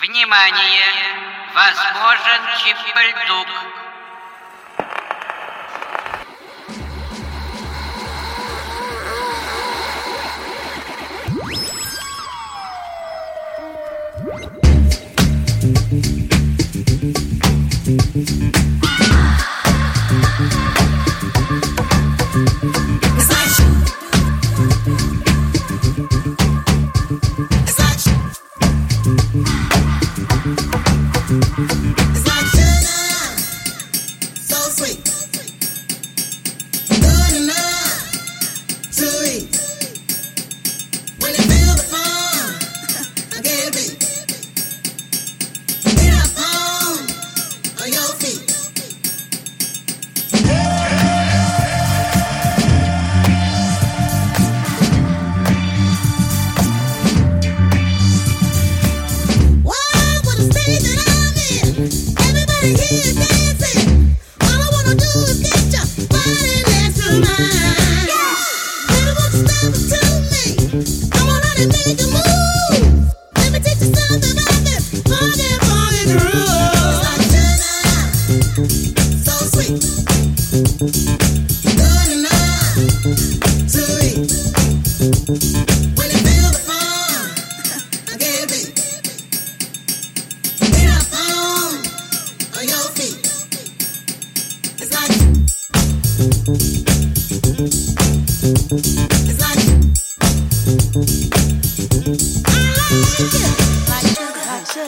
Внимание! Возможен чип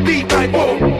D-Type, boom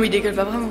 mais il dégueule pas vraiment.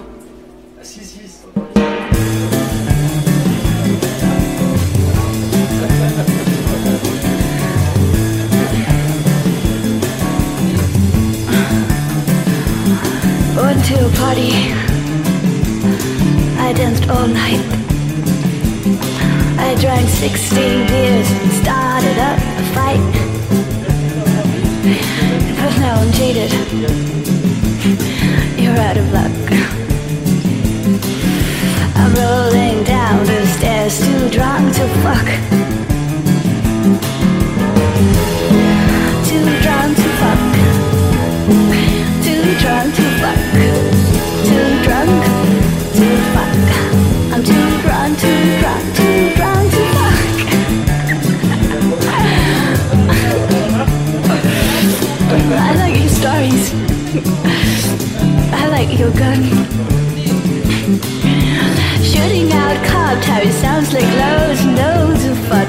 Shooting out cop towers sounds like loads and loads of fun.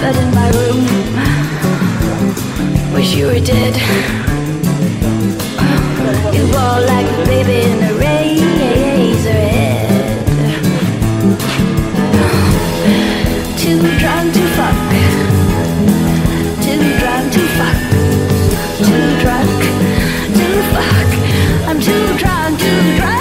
But in my room, wish you were dead. You wore like a baby in a razor head. Too drunk to fuck. Too drunk to fuck. Too drunk to fuck. I'm too drunk to drunk.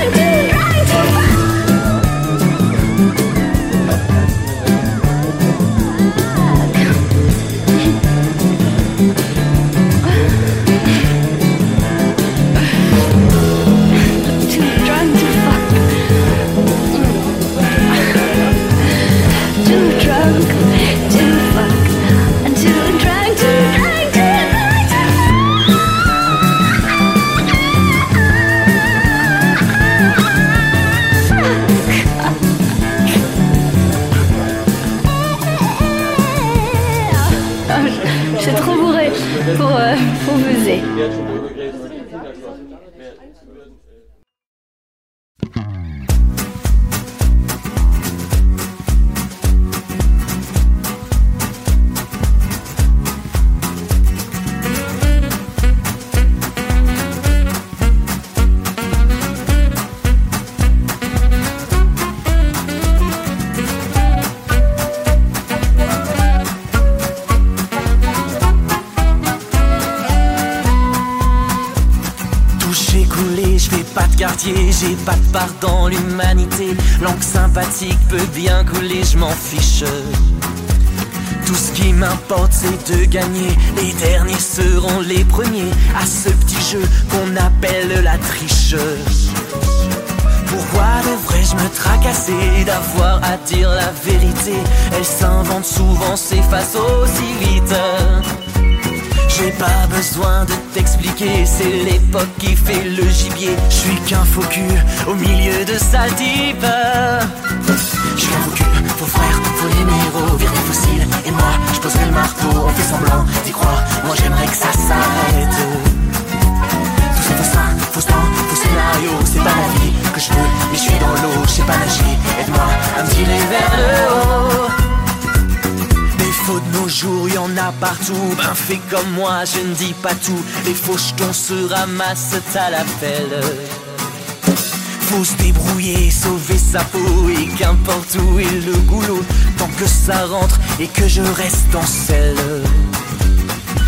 pas de quartier, j'ai pas de part dans l'humanité. Langue sympathique peut bien couler, je m'en fiche. Tout ce qui m'importe c'est de gagner, les derniers seront les premiers à ce petit jeu qu'on appelle la triche. Pourquoi devrais-je me tracasser d'avoir à dire la vérité Elle s'invente souvent, s'efface aussi vite. J'ai pas besoin de t'expliquer, c'est l'époque qui fait le gibier. Je suis qu'un faux cul au milieu de sa type. Je suis qu'un faux cul, faux frère, faux numéro, viré fossile. Et moi, je pose le marteau, on fait semblant d'y croire. Moi, j'aimerais que ça s'arrête. Tout ça, faux ça, faux temps, faux scénario, c'est pas la vie que je veux, mais je suis dans l'eau, je sais pas nager. Aide-moi à me tirer vers le haut faux de nos jours, y en a partout. Ben fait comme moi, je ne dis pas tout. Les fauches qu'on se ramasse, à la pelle. Faut se débrouiller, sauver sa peau et qu'importe où est le goulot, tant que ça rentre et que je reste en selle.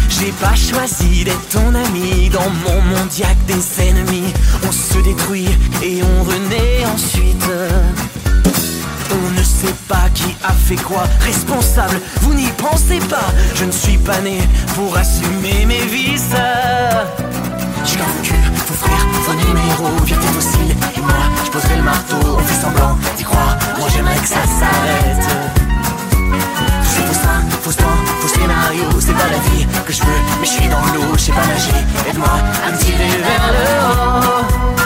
J'ai pas choisi d'être ton ami dans mon mondiaque des ennemis. On se détruit et on renaît ensuite. On ne sait pas qui a fait quoi. Responsable, vous n'y pensez pas. Je ne suis pas né pour assumer mes vices. J'ai qu'un cul, faut frère, vos numéros, Viens tes fossiles. Et moi, je poserai le marteau, on fait semblant d'y croire. Moi j'aimerais que ça s'arrête. C'est faux sain, faux temps, faux scénario. C'est pas la vie que je veux, mais je suis dans l'eau, je sais pas nager. Aide-moi à me tirer vers le haut.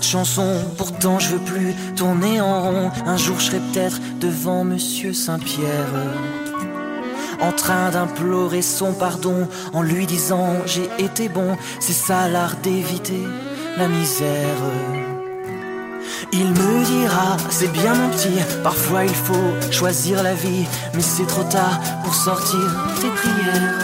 cette chanson, pourtant je veux plus tourner en rond. Un jour je serai peut-être devant Monsieur Saint-Pierre, en train d'implorer son pardon, en lui disant j'ai été bon, c'est ça l'art d'éviter la misère. Il me dira, c'est bien mon petit, parfois il faut choisir la vie, mais c'est trop tard pour sortir tes prières.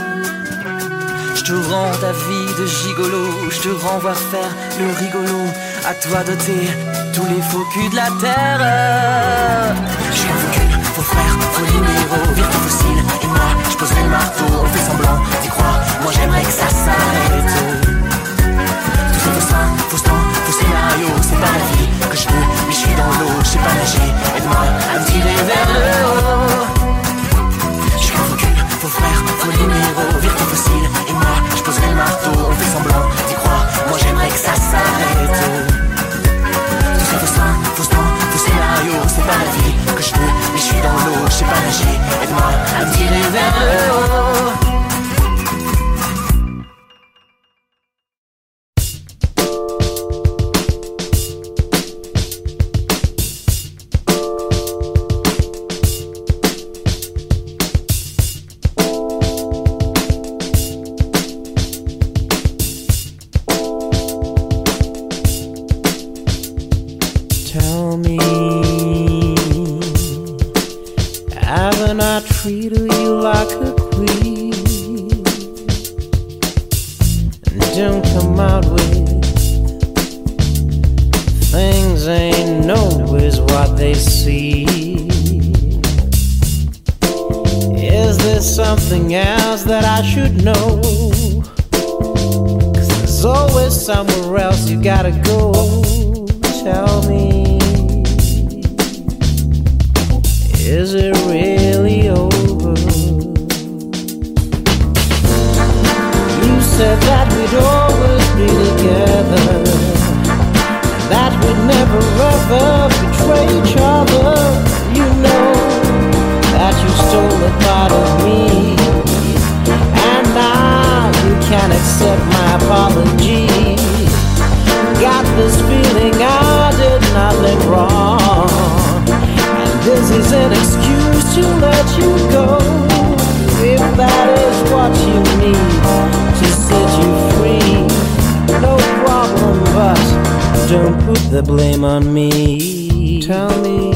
Je te rends ta vie de gigolo, je te rends voir faire le rigolo, a toi d'ôter tous les faux culs de la terre. Je suis un faux cul, vos frères, vos numéros, virgule fossiles Et moi, je poserai le marteau, on fait semblant d'y croire. Moi, j'aimerais que ça s'arrête. Tout ça, faux un faux temps, faux scénario, c'est pas la vie que je something wrong. And this is an excuse to let you go. If that is what you need to set you free, no problem, but don't put the blame on me. Tell me,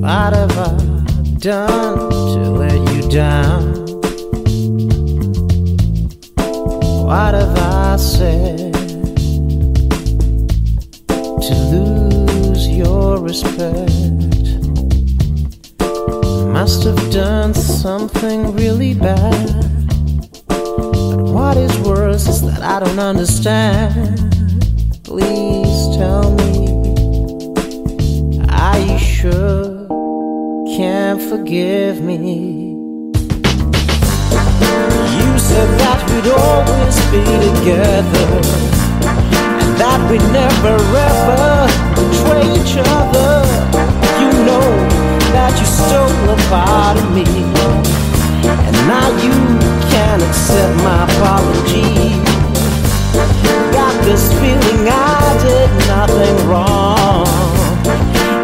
what have I done to let you down? What have I said? respect. Must have done something really bad. But what is worse is that I don't understand. Please tell me, are you sure can't forgive me? You said that we'd always be together, and that we'd never ever betray each other. You know that you stole a part of me, and now you can not accept my apology. Got this feeling I did nothing wrong,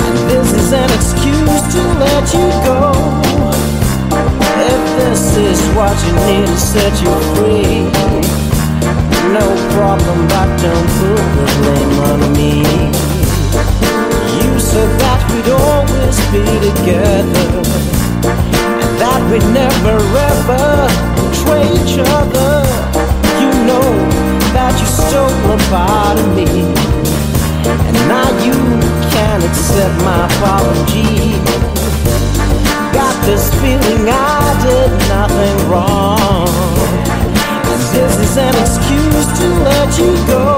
and this is an excuse to let you go. If this is what you need to set you free no problem, but don't put the blame on me said that we'd always be together and that we'd never ever betray each other. You know that you stole a part of me, and now you can't accept my apology. Got this feeling I did nothing wrong, and this is an excuse to let you go.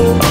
oh,